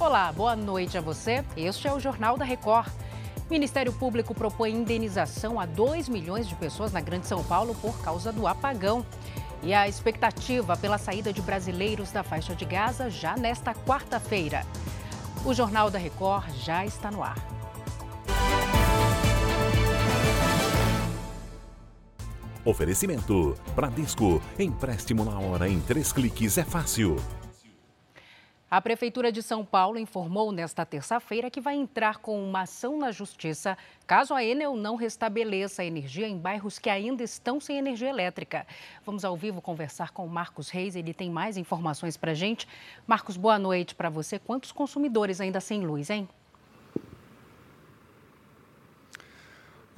Olá, boa noite a você. Este é o Jornal da Record. Ministério Público propõe indenização a 2 milhões de pessoas na Grande São Paulo por causa do apagão. E a expectativa pela saída de brasileiros da faixa de Gaza já nesta quarta-feira. O Jornal da Record já está no ar. Oferecimento: Bradesco. Empréstimo na hora em três cliques é fácil. A Prefeitura de São Paulo informou nesta terça-feira que vai entrar com uma ação na Justiça caso a Enel não restabeleça a energia em bairros que ainda estão sem energia elétrica. Vamos ao vivo conversar com o Marcos Reis, ele tem mais informações para a gente. Marcos, boa noite para você. Quantos consumidores ainda sem luz, hein?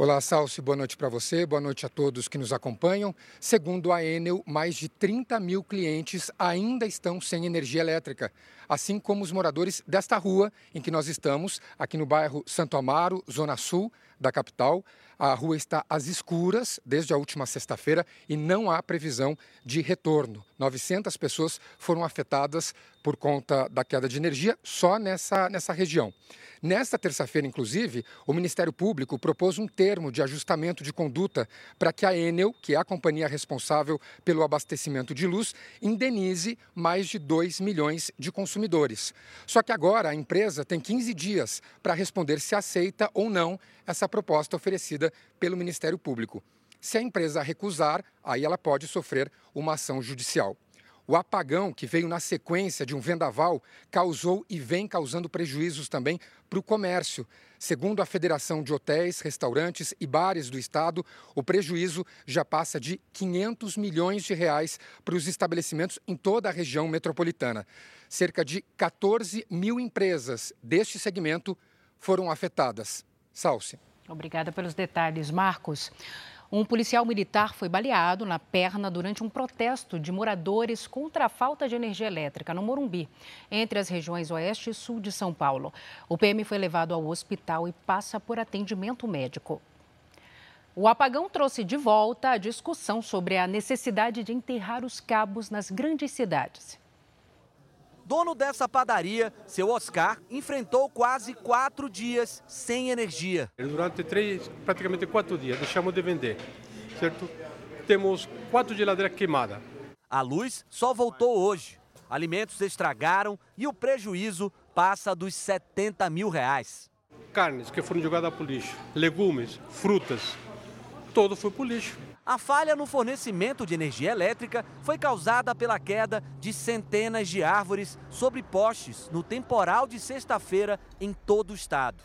Olá, Salsi, boa noite para você, boa noite a todos que nos acompanham. Segundo a Enel, mais de 30 mil clientes ainda estão sem energia elétrica, assim como os moradores desta rua em que nós estamos, aqui no bairro Santo Amaro, Zona Sul da capital. A rua está às escuras desde a última sexta-feira e não há previsão de retorno. 900 pessoas foram afetadas por conta da queda de energia só nessa, nessa região. Nesta terça-feira, inclusive, o Ministério Público propôs um termo de ajustamento de conduta para que a Enel, que é a companhia responsável pelo abastecimento de luz, indenize mais de 2 milhões de consumidores. Só que agora a empresa tem 15 dias para responder se aceita ou não essa proposta oferecida pelo Ministério Público. Se a empresa recusar, aí ela pode sofrer uma ação judicial. O apagão, que veio na sequência de um vendaval, causou e vem causando prejuízos também para o comércio. Segundo a Federação de Hotéis, Restaurantes e Bares do Estado, o prejuízo já passa de 500 milhões de reais para os estabelecimentos em toda a região metropolitana. Cerca de 14 mil empresas deste segmento foram afetadas. Salce. Obrigada pelos detalhes, Marcos. Um policial militar foi baleado na perna durante um protesto de moradores contra a falta de energia elétrica no Morumbi, entre as regiões oeste e sul de São Paulo. O PM foi levado ao hospital e passa por atendimento médico. O apagão trouxe de volta a discussão sobre a necessidade de enterrar os cabos nas grandes cidades. Dono dessa padaria, seu Oscar, enfrentou quase quatro dias sem energia. Durante três, praticamente quatro dias, deixamos de vender, certo? Temos quatro geladeiras queimadas. A luz só voltou hoje. Alimentos estragaram e o prejuízo passa dos 70 mil reais. Carnes que foram jogadas para o lixo, legumes, frutas, todo foi para o lixo. A falha no fornecimento de energia elétrica foi causada pela queda de centenas de árvores sobre postes no temporal de sexta-feira em todo o estado.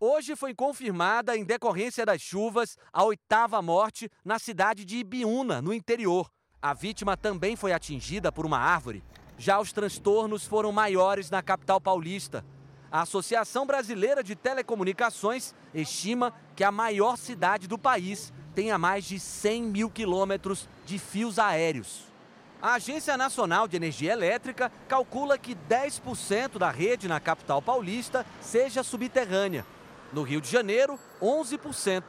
Hoje foi confirmada, em decorrência das chuvas, a oitava morte na cidade de Ibiúna, no interior. A vítima também foi atingida por uma árvore. Já os transtornos foram maiores na capital paulista. A Associação Brasileira de Telecomunicações estima que a maior cidade do país tenha mais de 100 mil quilômetros de fios aéreos. A Agência Nacional de Energia Elétrica calcula que 10% da rede na capital paulista seja subterrânea. No Rio de Janeiro, 11%.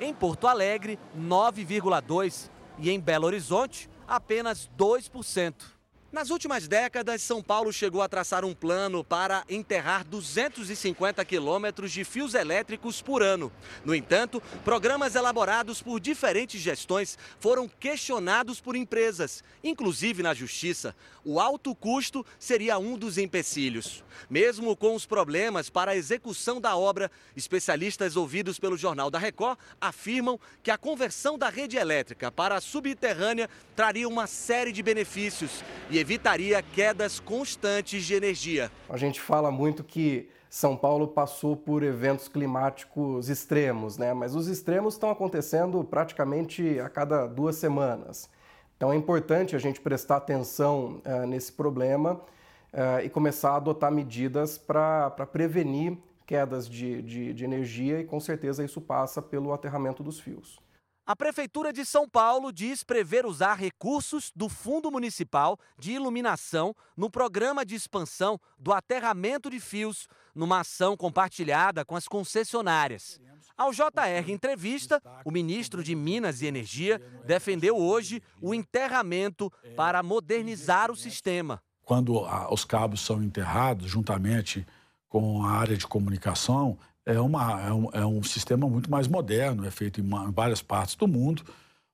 Em Porto Alegre, 9,2%. E em Belo Horizonte, apenas 2%. Nas últimas décadas, São Paulo chegou a traçar um plano para enterrar 250 quilômetros de fios elétricos por ano. No entanto, programas elaborados por diferentes gestões foram questionados por empresas, inclusive na Justiça. O alto custo seria um dos empecilhos. Mesmo com os problemas para a execução da obra, especialistas ouvidos pelo Jornal da Record afirmam que a conversão da rede elétrica para a subterrânea traria uma série de benefícios e evitaria quedas constantes de energia. A gente fala muito que São Paulo passou por eventos climáticos extremos, né? mas os extremos estão acontecendo praticamente a cada duas semanas. Então é importante a gente prestar atenção uh, nesse problema uh, e começar a adotar medidas para prevenir quedas de, de, de energia e com certeza isso passa pelo aterramento dos fios. A Prefeitura de São Paulo diz prever usar recursos do Fundo Municipal de Iluminação no programa de expansão do aterramento de fios, numa ação compartilhada com as concessionárias. Ao JR Entrevista, o ministro de Minas e Energia defendeu hoje o enterramento para modernizar o sistema. Quando os cabos são enterrados juntamente com a área de comunicação é, uma, é, um, é um sistema muito mais moderno, é feito em, uma, em várias partes do mundo,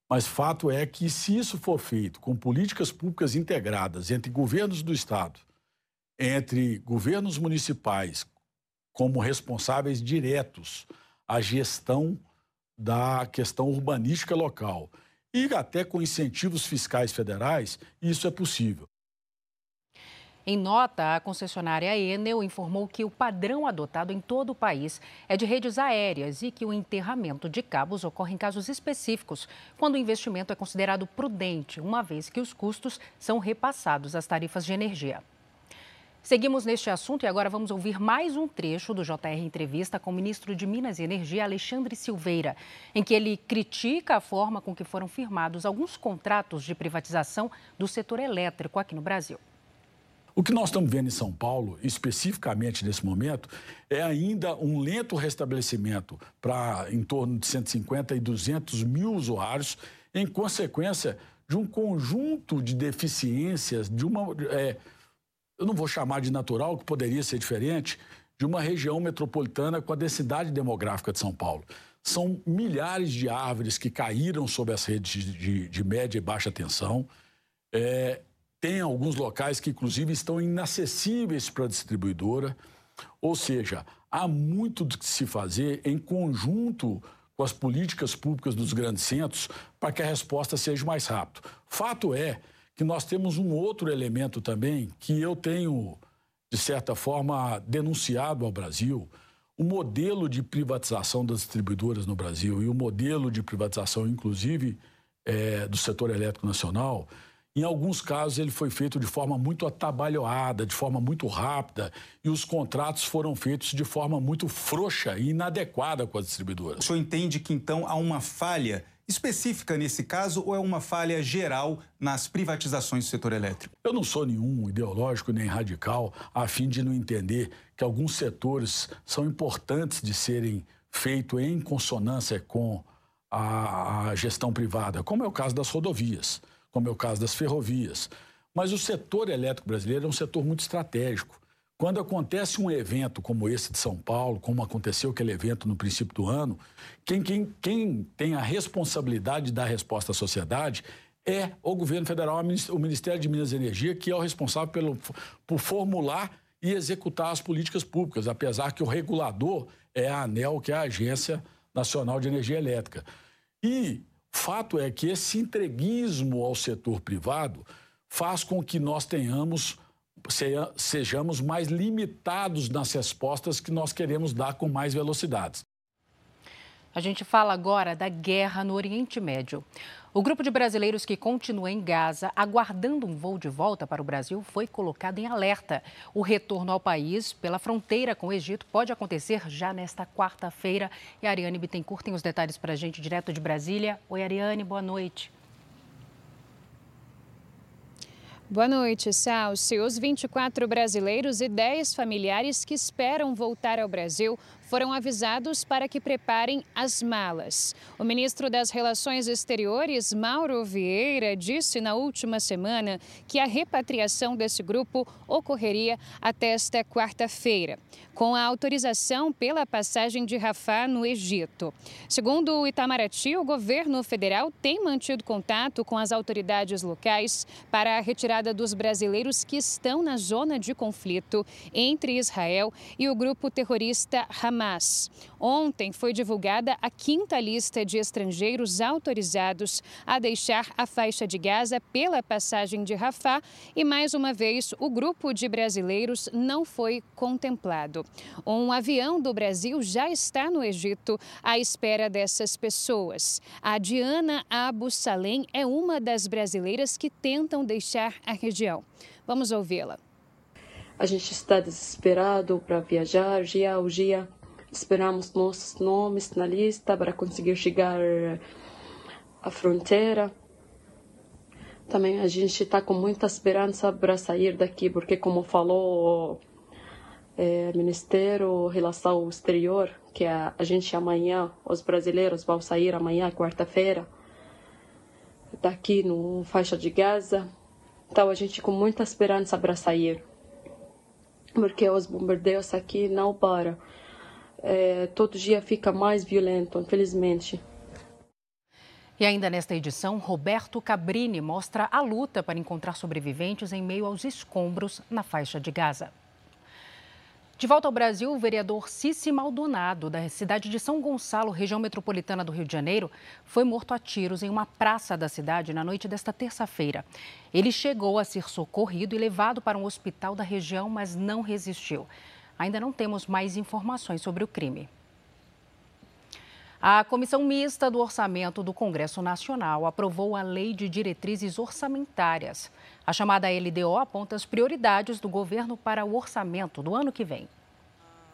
mas fato é que se isso for feito com políticas públicas integradas entre governos do Estado, entre governos municipais como responsáveis diretos à gestão da questão urbanística local e até com incentivos fiscais federais, isso é possível. Em nota, a concessionária Enel informou que o padrão adotado em todo o país é de redes aéreas e que o enterramento de cabos ocorre em casos específicos, quando o investimento é considerado prudente, uma vez que os custos são repassados às tarifas de energia. Seguimos neste assunto e agora vamos ouvir mais um trecho do JR Entrevista com o ministro de Minas e Energia, Alexandre Silveira, em que ele critica a forma com que foram firmados alguns contratos de privatização do setor elétrico aqui no Brasil. O que nós estamos vendo em São Paulo, especificamente nesse momento, é ainda um lento restabelecimento para em torno de 150 e 200 mil usuários, em consequência de um conjunto de deficiências, de uma. É, eu não vou chamar de natural, que poderia ser diferente, de uma região metropolitana com a densidade demográfica de São Paulo. São milhares de árvores que caíram sobre as redes de, de, de média e baixa tensão. É, tem alguns locais que, inclusive, estão inacessíveis para a distribuidora. Ou seja, há muito que se fazer em conjunto com as políticas públicas dos grandes centros para que a resposta seja mais rápida. Fato é que nós temos um outro elemento também que eu tenho, de certa forma, denunciado ao Brasil. O modelo de privatização das distribuidoras no Brasil e o modelo de privatização, inclusive, é, do setor elétrico nacional, em alguns casos, ele foi feito de forma muito atabalhoada, de forma muito rápida, e os contratos foram feitos de forma muito frouxa e inadequada com as distribuidoras. O senhor entende que, então, há uma falha específica nesse caso ou é uma falha geral nas privatizações do setor elétrico? Eu não sou nenhum ideológico nem radical a fim de não entender que alguns setores são importantes de serem feitos em consonância com a, a gestão privada, como é o caso das rodovias como é o caso das ferrovias. Mas o setor elétrico brasileiro é um setor muito estratégico. Quando acontece um evento como esse de São Paulo, como aconteceu aquele evento no princípio do ano, quem, quem, quem tem a responsabilidade de dar resposta à sociedade é o governo federal, o Ministério de Minas e Energia, que é o responsável pelo, por formular e executar as políticas públicas, apesar que o regulador é a ANEL, que é a Agência Nacional de Energia Elétrica. E Fato é que esse entreguismo ao setor privado faz com que nós tenhamos sejamos mais limitados nas respostas que nós queremos dar com mais velocidades. A gente fala agora da guerra no Oriente Médio. O grupo de brasileiros que continua em Gaza, aguardando um voo de volta para o Brasil, foi colocado em alerta. O retorno ao país pela fronteira com o Egito pode acontecer já nesta quarta-feira. E a Ariane Bittencourt tem os detalhes para a gente direto de Brasília. Oi, Ariane, boa noite. Boa noite, Salsi. Os 24 brasileiros e 10 familiares que esperam voltar ao Brasil foram avisados para que preparem as malas. O ministro das Relações Exteriores, Mauro Vieira, disse na última semana que a repatriação desse grupo ocorreria até esta quarta-feira, com a autorização pela passagem de Rafah no Egito. Segundo o Itamaraty, o governo federal tem mantido contato com as autoridades locais para a retirada dos brasileiros que estão na zona de conflito entre Israel e o grupo terrorista Hamas. Hamas. Ontem foi divulgada a quinta lista de estrangeiros autorizados a deixar a faixa de Gaza pela passagem de Rafah e, mais uma vez, o grupo de brasileiros não foi contemplado. Um avião do Brasil já está no Egito à espera dessas pessoas. A Diana Abu Salem é uma das brasileiras que tentam deixar a região. Vamos ouvi-la. A gente está desesperado para viajar dia a dia. Esperamos nossos nomes na lista para conseguir chegar à fronteira. Também a gente está com muita esperança para sair daqui, porque, como falou é, Ministério Relação Exterior, que a, a gente amanhã, os brasileiros vão sair amanhã, quarta-feira, daqui no faixa de Gaza. Então a gente com muita esperança para sair. porque os bombardeios aqui não param. É, todo dia fica mais violento, infelizmente. E ainda nesta edição, Roberto Cabrini mostra a luta para encontrar sobreviventes em meio aos escombros na faixa de Gaza. De volta ao Brasil, o vereador Cici Maldonado, da cidade de São Gonçalo, região metropolitana do Rio de Janeiro, foi morto a tiros em uma praça da cidade na noite desta terça-feira. Ele chegou a ser socorrido e levado para um hospital da região, mas não resistiu. Ainda não temos mais informações sobre o crime. A Comissão Mista do Orçamento do Congresso Nacional aprovou a Lei de Diretrizes Orçamentárias. A chamada LDO aponta as prioridades do governo para o orçamento do ano que vem.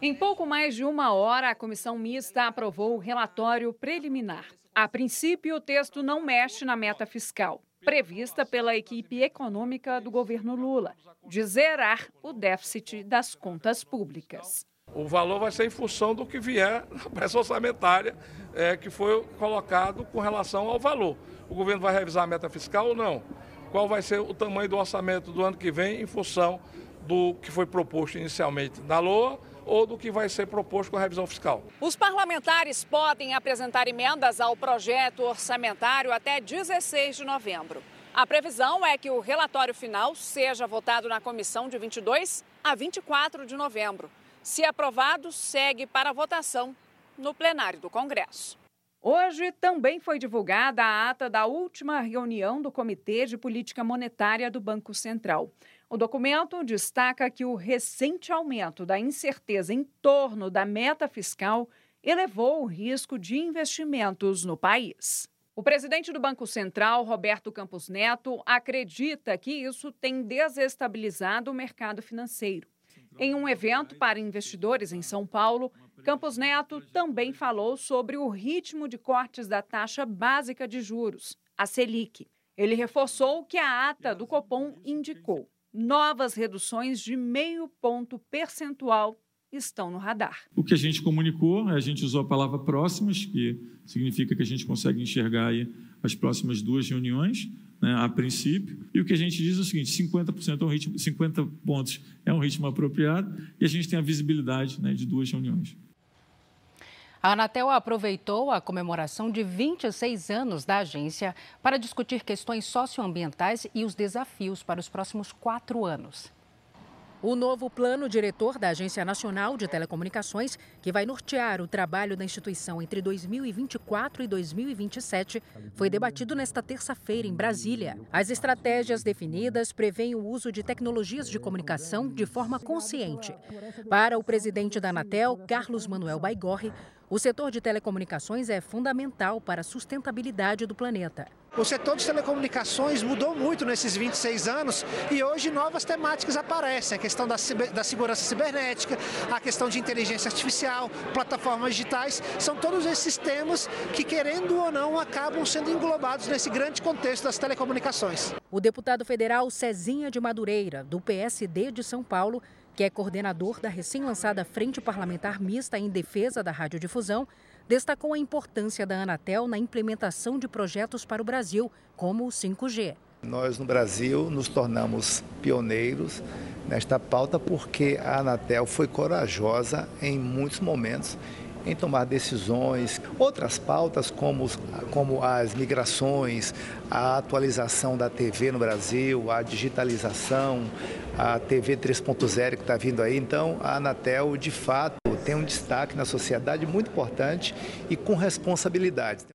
Em pouco mais de uma hora, a comissão mista aprovou o relatório preliminar. A princípio, o texto não mexe na meta fiscal, prevista pela equipe econômica do governo Lula, de zerar o déficit das contas públicas. O valor vai ser em função do que vier na peça orçamentária é, que foi colocado com relação ao valor. O governo vai revisar a meta fiscal ou não? Qual vai ser o tamanho do orçamento do ano que vem em função do que foi proposto inicialmente na LOA ou do que vai ser proposto com a revisão fiscal. Os parlamentares podem apresentar emendas ao projeto orçamentário até 16 de novembro. A previsão é que o relatório final seja votado na comissão de 22 a 24 de novembro. Se aprovado, segue para votação no plenário do Congresso. Hoje também foi divulgada a ata da última reunião do Comitê de Política Monetária do Banco Central. O documento destaca que o recente aumento da incerteza em torno da meta fiscal elevou o risco de investimentos no país. O presidente do Banco Central, Roberto Campos Neto, acredita que isso tem desestabilizado o mercado financeiro. Em um evento para investidores em São Paulo, Campos Neto também falou sobre o ritmo de cortes da taxa básica de juros, a Selic. Ele reforçou que a ata do Copom indicou novas reduções de meio ponto percentual estão no radar. O que a gente comunicou, a gente usou a palavra próximas, que significa que a gente consegue enxergar aí as próximas duas reuniões, né, a princípio. E o que a gente diz é o seguinte: 50% é um ritmo, 50 pontos é um ritmo apropriado e a gente tem a visibilidade né, de duas reuniões. A Anatel aproveitou a comemoração de 26 anos da agência para discutir questões socioambientais e os desafios para os próximos quatro anos. O novo plano diretor da Agência Nacional de Telecomunicações, que vai nortear o trabalho da instituição entre 2024 e 2027, foi debatido nesta terça-feira em Brasília. As estratégias definidas prevêem o uso de tecnologias de comunicação de forma consciente. Para o presidente da Anatel, Carlos Manuel Baigorre, o setor de telecomunicações é fundamental para a sustentabilidade do planeta. O setor de telecomunicações mudou muito nesses 26 anos e hoje novas temáticas aparecem. A questão da, ciber, da segurança cibernética, a questão de inteligência artificial, plataformas digitais, são todos esses temas que, querendo ou não, acabam sendo englobados nesse grande contexto das telecomunicações. O deputado federal Cezinha de Madureira, do PSD de São Paulo, que é coordenador da recém-lançada Frente Parlamentar Mista em Defesa da Radiodifusão, destacou a importância da Anatel na implementação de projetos para o Brasil, como o 5G. Nós, no Brasil, nos tornamos pioneiros nesta pauta porque a Anatel foi corajosa em muitos momentos em tomar decisões. Outras pautas, como, como as migrações, a atualização da TV no Brasil, a digitalização, a TV 3.0 que está vindo aí. Então, a Anatel, de fato, tem um destaque na sociedade muito importante e com responsabilidade.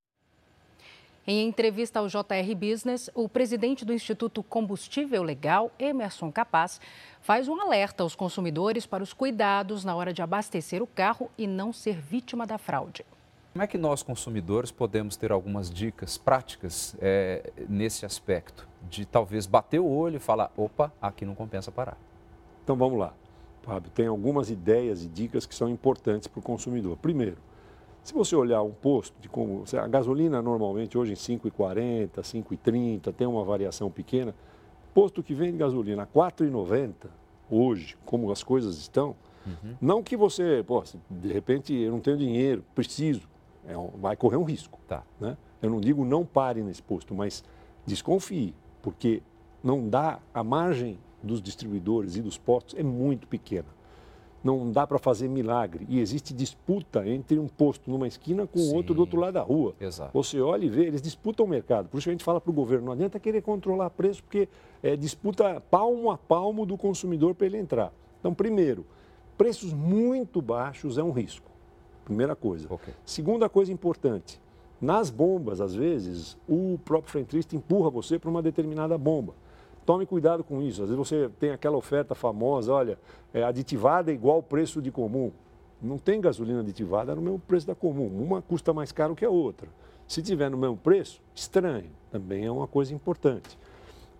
Em entrevista ao JR Business, o presidente do Instituto Combustível Legal, Emerson Capaz, faz um alerta aos consumidores para os cuidados na hora de abastecer o carro e não ser vítima da fraude. Como é que nós, consumidores, podemos ter algumas dicas práticas é, nesse aspecto? De talvez bater o olho e falar: opa, aqui não compensa parar. Então vamos lá, Fábio. Tem algumas ideias e dicas que são importantes para o consumidor. Primeiro, se você olhar um posto de como a gasolina normalmente hoje em 5,40, 5,30, tem uma variação pequena. Posto que vende gasolina a 4,90 hoje, como as coisas estão, uhum. não que você, pô, de repente eu não tenho dinheiro, preciso, é um, vai correr um risco. Tá. Né? Eu não digo não pare nesse posto, mas desconfie, porque não dá a margem dos distribuidores e dos postos é muito pequena. Não dá para fazer milagre. E existe disputa entre um posto numa esquina com o outro do outro lado da rua. Exato. Você olha e vê, eles disputam o mercado. Por isso a gente fala para o governo, não adianta querer controlar preço, porque é disputa palmo a palmo do consumidor para ele entrar. Então, primeiro, preços muito baixos é um risco. Primeira coisa. Okay. Segunda coisa importante, nas bombas, às vezes, o próprio frentista empurra você para uma determinada bomba. Tome cuidado com isso. Às vezes você tem aquela oferta famosa, olha, é, aditivada é igual preço de comum. Não tem gasolina aditivada no mesmo preço da comum. Uma custa mais caro que a outra. Se tiver no mesmo preço, estranho. Também é uma coisa importante.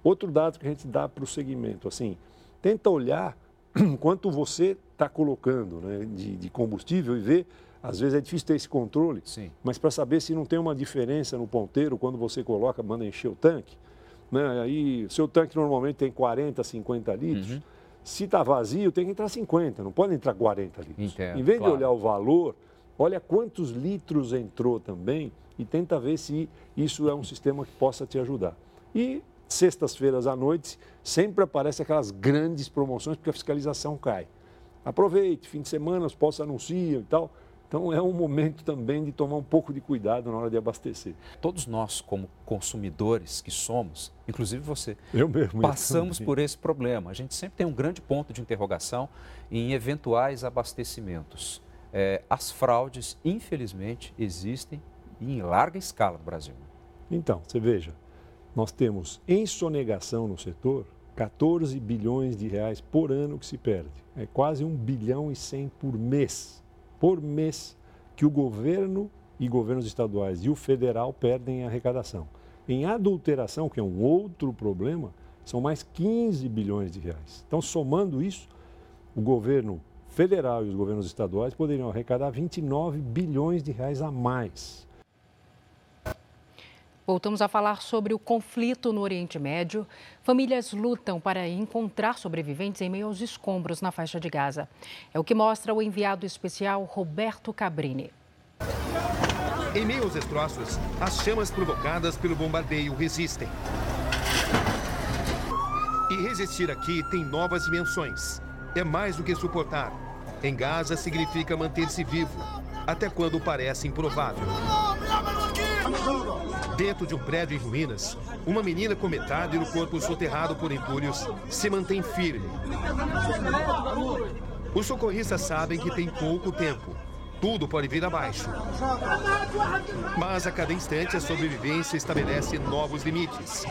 Outro dado que a gente dá para o segmento, assim, tenta olhar quanto você está colocando né, de, de combustível e ver às vezes é difícil ter esse controle, Sim. mas para saber se não tem uma diferença no ponteiro quando você coloca, manda encher o tanque, né? aí seu tanque normalmente tem 40, 50 litros, Uhum. se está vazio tem que entrar 50, não pode entrar 40 litros. Entendo, em vez claro. de olhar o valor, olha quantos litros entrou também e tenta ver se isso é um sistema que possa te ajudar. E sextas-feiras à noite sempre aparecem aquelas grandes promoções porque a fiscalização cai. Aproveite, fim de semana os postos anunciam e tal. Então é um momento também de tomar um pouco de cuidado na hora de abastecer. Todos nós, como consumidores que somos, inclusive você, Eu mesmo, passamos também. por esse problema. A gente sempre tem um grande ponto de interrogação em eventuais abastecimentos. É, as fraudes, infelizmente, existem em larga escala no Brasil. Então, você veja, nós temos em sonegação no setor 14 bilhões de reais por ano que se perde. É quase 1 bilhão e 100 por mês. Por mês que o governo e governos estaduais e o federal perdem em arrecadação. Em adulteração, que é um outro problema, são mais 15 bilhões de reais. Então, somando isso, o governo federal e os governos estaduais poderiam arrecadar 29 bilhões de reais a mais. Voltamos a falar sobre o conflito no Oriente Médio. Famílias lutam para encontrar sobreviventes em meio aos escombros na faixa de Gaza. É o que mostra o enviado especial Roberto Cabrini. Em meio aos destroços, as chamas provocadas pelo bombardeio resistem. E resistir aqui tem novas dimensões. É mais do que suportar. Em Gaza significa manter-se vivo, até quando parece improvável. Dentro de um prédio em ruínas, uma menina com metade do corpo soterrado por entulhos se mantém firme. Os socorristas sabem que tem pouco tempo. Tudo pode vir abaixo. Mas a cada instante a sobrevivência estabelece novos limites.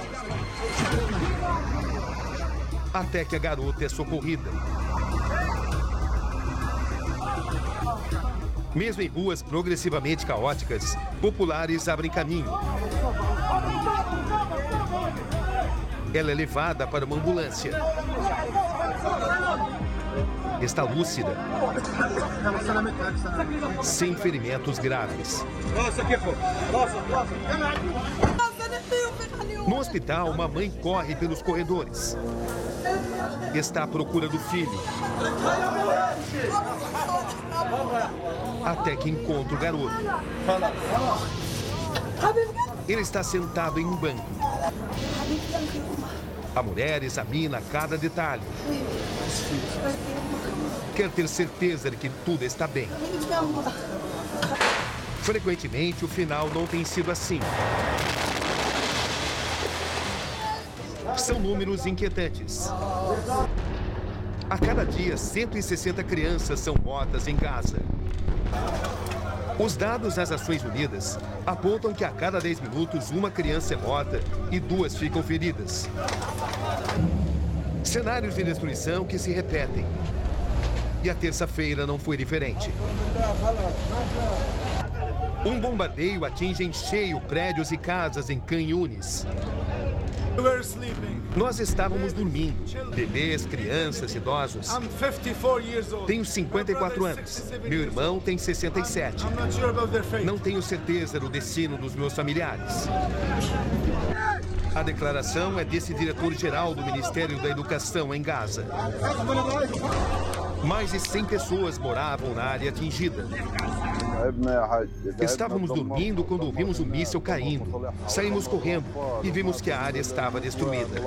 Até que a garota é socorrida. Mesmo em ruas progressivamente caóticas, populares abrem caminho. Ela é levada para uma ambulância. Está lúcida, sem ferimentos graves. No hospital, uma mãe corre pelos corredores. Está à procura do filho. Até que encontra o garoto. Ele está sentado em um banco. A mulher examina cada detalhe. Quer ter certeza de que tudo está bem. Frequentemente, o final não tem sido assim. São números inquietantes. A cada dia, 160 crianças são mortas em Gaza. Os dados das Nações Unidas apontam que a cada 10 minutos uma criança é morta e duas ficam feridas. Cenários de destruição que se repetem. E a terça-feira não foi diferente. Um bombardeio atinge em cheio prédios e casas em Can Yunis. Nós estávamos dormindo. Bebês, crianças, idosos. Tenho 54 anos. Meu irmão tem 67. Não tenho certeza do destino dos meus familiares. A declaração é desse diretor-geral do Ministério da Educação em Gaza. Mais de 100 pessoas moravam na área atingida. Estávamos dormindo quando ouvimos o míssil caindo. Saímos correndo e vimos que a área estava destruída.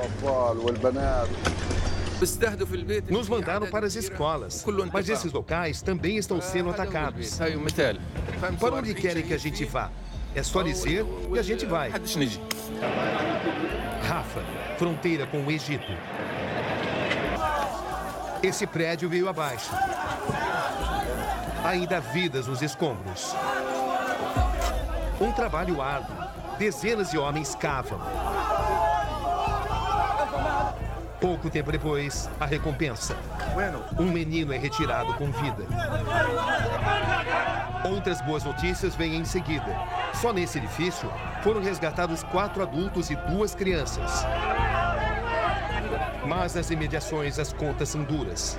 Nos mandaram para as escolas, mas esses locais também estão sendo atacados. Para onde querem que a gente vá? É só dizer e a gente vai. Rafa, fronteira com o Egito. Esse prédio veio abaixo. Ainda vidas nos escombros. Um trabalho árduo. Dezenas de homens cavam. Pouco tempo depois, a recompensa. Um menino é retirado com vida. Outras boas notícias vêm em seguida. Só nesse edifício foram resgatados quatro adultos e duas crianças. Mas nas imediações as contas são duras.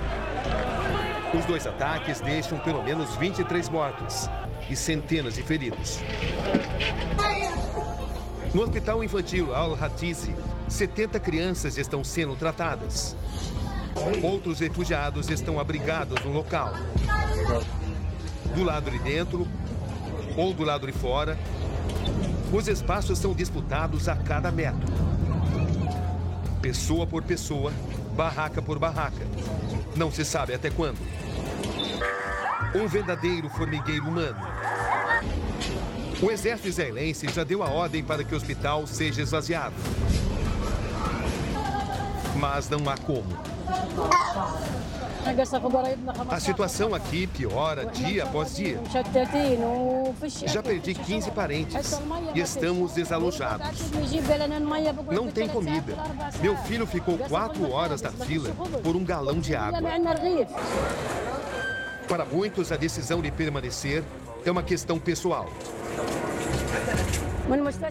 Os dois ataques deixam pelo menos 23 mortos e centenas de feridos. No Hospital Infantil Al-Hatizi, 70 crianças estão sendo tratadas. Outros refugiados estão abrigados no local. Do lado de dentro ou do lado de fora, os espaços são disputados a cada metro. Pessoa por pessoa, barraca por barraca. Não se sabe até quando. Um verdadeiro formigueiro humano. O exército israelense já deu a ordem para que o hospital seja esvaziado. Mas não há como. A situação aqui piora dia após dia. Já perdi 15 parentes e estamos desalojados. Não tem comida. Meu filho ficou quatro horas na fila por um galão de água. Para muitos, a decisão de permanecer é uma questão pessoal.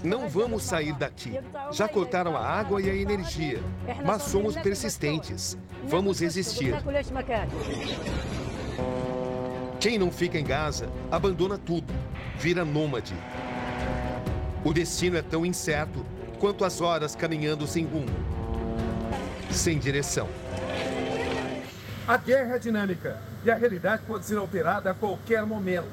Não vamos sair daqui. Já cortaram a água e a energia, mas somos persistentes. Vamos resistir. Quem não fica em Gaza abandona tudo, vira nômade. O destino é tão incerto quanto as horas caminhando sem rumo, sem direção. A guerra é dinâmica e a realidade pode ser alterada a qualquer momento.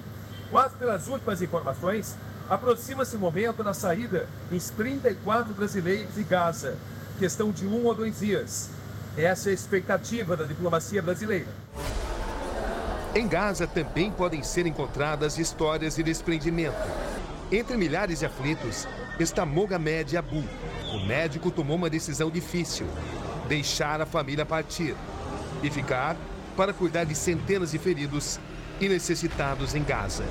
Quase pelas últimas informações, aproxima-se o momento da saída dos 34 brasileiros de Gaza. Questão de um ou dois dias. Essa é a expectativa da diplomacia brasileira. Em Gaza também podem ser encontradas histórias de desprendimento. Entre milhares de aflitos está Mohamed Abu. O médico tomou uma decisão difícil: deixar a família partir e ficar para cuidar de centenas de feridos e necessitados em Gaza.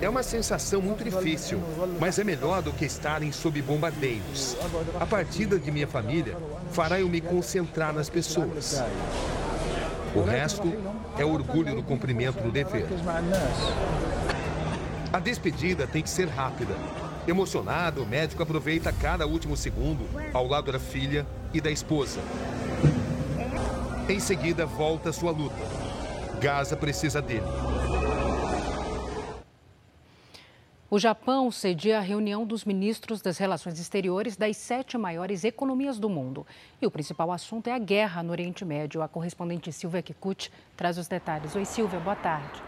É uma sensação muito difícil, mas é melhor do que estarem sob bombardeios. A partida de minha família fará eu me concentrar nas pessoas. O resto é orgulho no cumprimento do dever. A despedida tem que ser rápida. Emocionado, o médico aproveita cada último segundo ao lado da filha e da esposa. Em seguida, volta à sua luta. Gaza precisa dele. O Japão cedia a reunião dos ministros das Relações Exteriores das sete maiores economias do mundo. E o principal assunto é a guerra no Oriente Médio. A correspondente Silvia Kikuchi traz os detalhes. Oi, Silvia, boa tarde.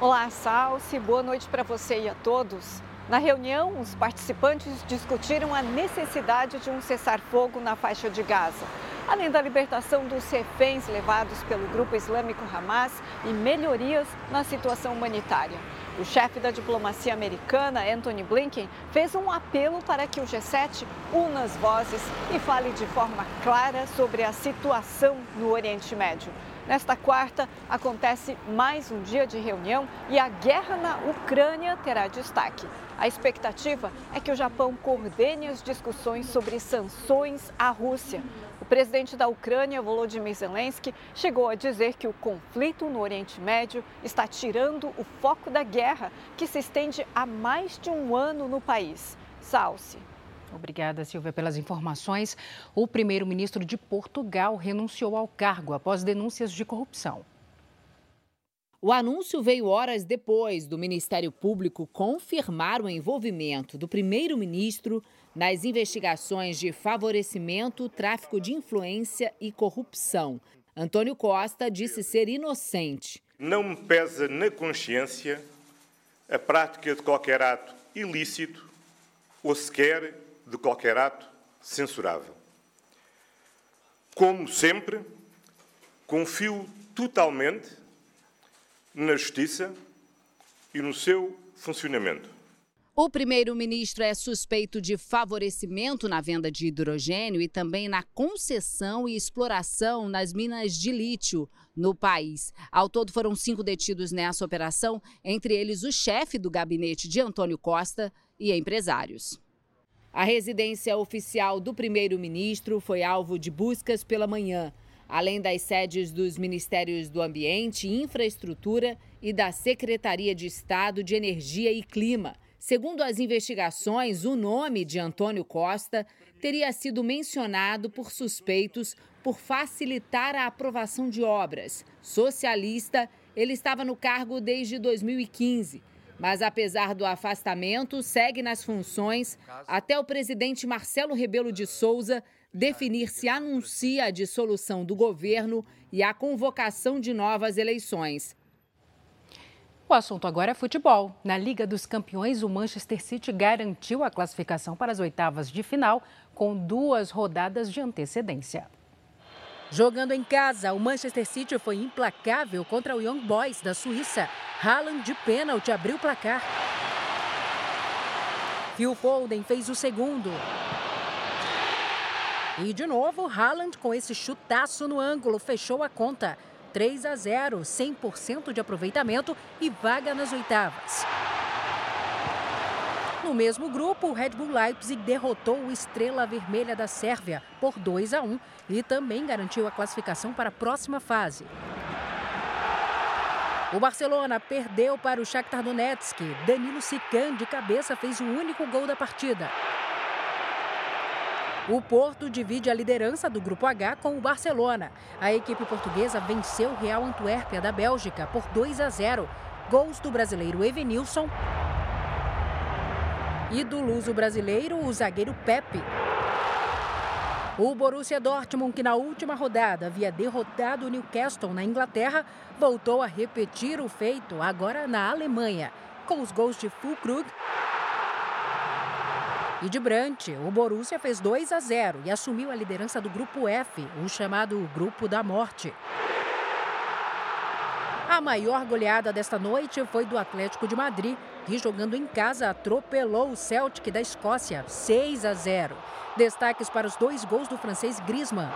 Olá, Salsi, boa noite para você e a todos. Na reunião, os participantes discutiram a necessidade de um cessar-fogo na faixa de Gaza além da libertação dos reféns levados pelo grupo islâmico Hamas e melhorias na situação humanitária. O chefe da diplomacia americana, Anthony Blinken, fez um apelo para que o G7 una as vozes e fale de forma clara sobre a situação no Oriente Médio. Nesta quarta, acontece mais um dia de reunião e a guerra na Ucrânia terá destaque. A expectativa é que o Japão coordene as discussões sobre sanções à Rússia. O presidente da Ucrânia, Volodymyr Zelensky, chegou a dizer que o conflito no Oriente Médio está tirando o foco da guerra, que se estende há mais de um ano no país. Salce. Obrigada, Silvia, pelas informações. O primeiro-ministro de Portugal renunciou ao cargo após denúncias de corrupção. O anúncio veio horas depois do Ministério Público confirmar o envolvimento do primeiro-ministro nas investigações de favorecimento, tráfico de influência e corrupção. Antônio Costa disse ser inocente. Não me pesa na consciência a prática de qualquer ato ilícito ou sequer de qualquer ato censurável. Como sempre, confio totalmente na Justiça e no seu funcionamento. O primeiro-ministro é suspeito de favorecimento na venda de hidrogênio e também na concessão e exploração nas minas de lítio no país. Ao todo, foram cinco detidos nessa operação, entre eles o chefe do gabinete de Antônio Costa e empresários. A residência oficial do primeiro-ministro foi alvo de buscas pela manhã, além das sedes dos Ministérios do Ambiente, Infraestrutura e da Secretaria de Estado de Energia e Clima. Segundo as investigações, o nome de Antônio Costa teria sido mencionado por suspeitos por facilitar a aprovação de obras. Socialista, ele estava no cargo desde 2015. Mas, apesar do afastamento, segue nas funções até o presidente Marcelo Rebelo de Souza definir se anuncia a dissolução do governo e a convocação de novas eleições. O assunto agora é futebol. Na Liga dos Campeões, o Manchester City garantiu a classificação para as oitavas de final com duas rodadas de antecedência. Jogando em casa, o Manchester City foi implacável contra o Young Boys da Suíça. Haaland de pênalti abriu o placar. Phil Foden fez o segundo. E de novo, Haaland com esse chutaço no ângulo fechou a conta. 3 a 0, 100% de aproveitamento e vaga nas oitavas. No mesmo grupo, o Red Bull Leipzig derrotou o Estrela Vermelha da Sérvia por 2 a 1 e também garantiu a classificação para a próxima fase. O Barcelona perdeu para o Shakhtar Donetsk. Danilo Sican de cabeça fez o único gol da partida. O Porto divide a liderança do Grupo H com o Barcelona. A equipe portuguesa venceu o Real Antuérpia da Bélgica por 2 a 0. Gols do brasileiro Evenilson e do luso brasileiro, o zagueiro Pepe. O Borussia Dortmund, que na última rodada havia derrotado o Newcastle na Inglaterra, voltou a repetir o feito agora na Alemanha, com os gols de Fulkrug e de Brandt, o Borussia fez 2 a 0 e assumiu a liderança do grupo F, o chamado Grupo da Morte. A maior goleada desta noite foi do Atlético de Madrid, que jogando em casa atropelou o Celtic da Escócia, 6 a 0. Destaques para os dois gols do francês Griezmann.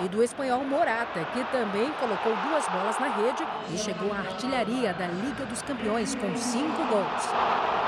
E do espanhol Morata, que também colocou duas bolas na rede e chegou à artilharia da Liga dos Campeões com cinco gols.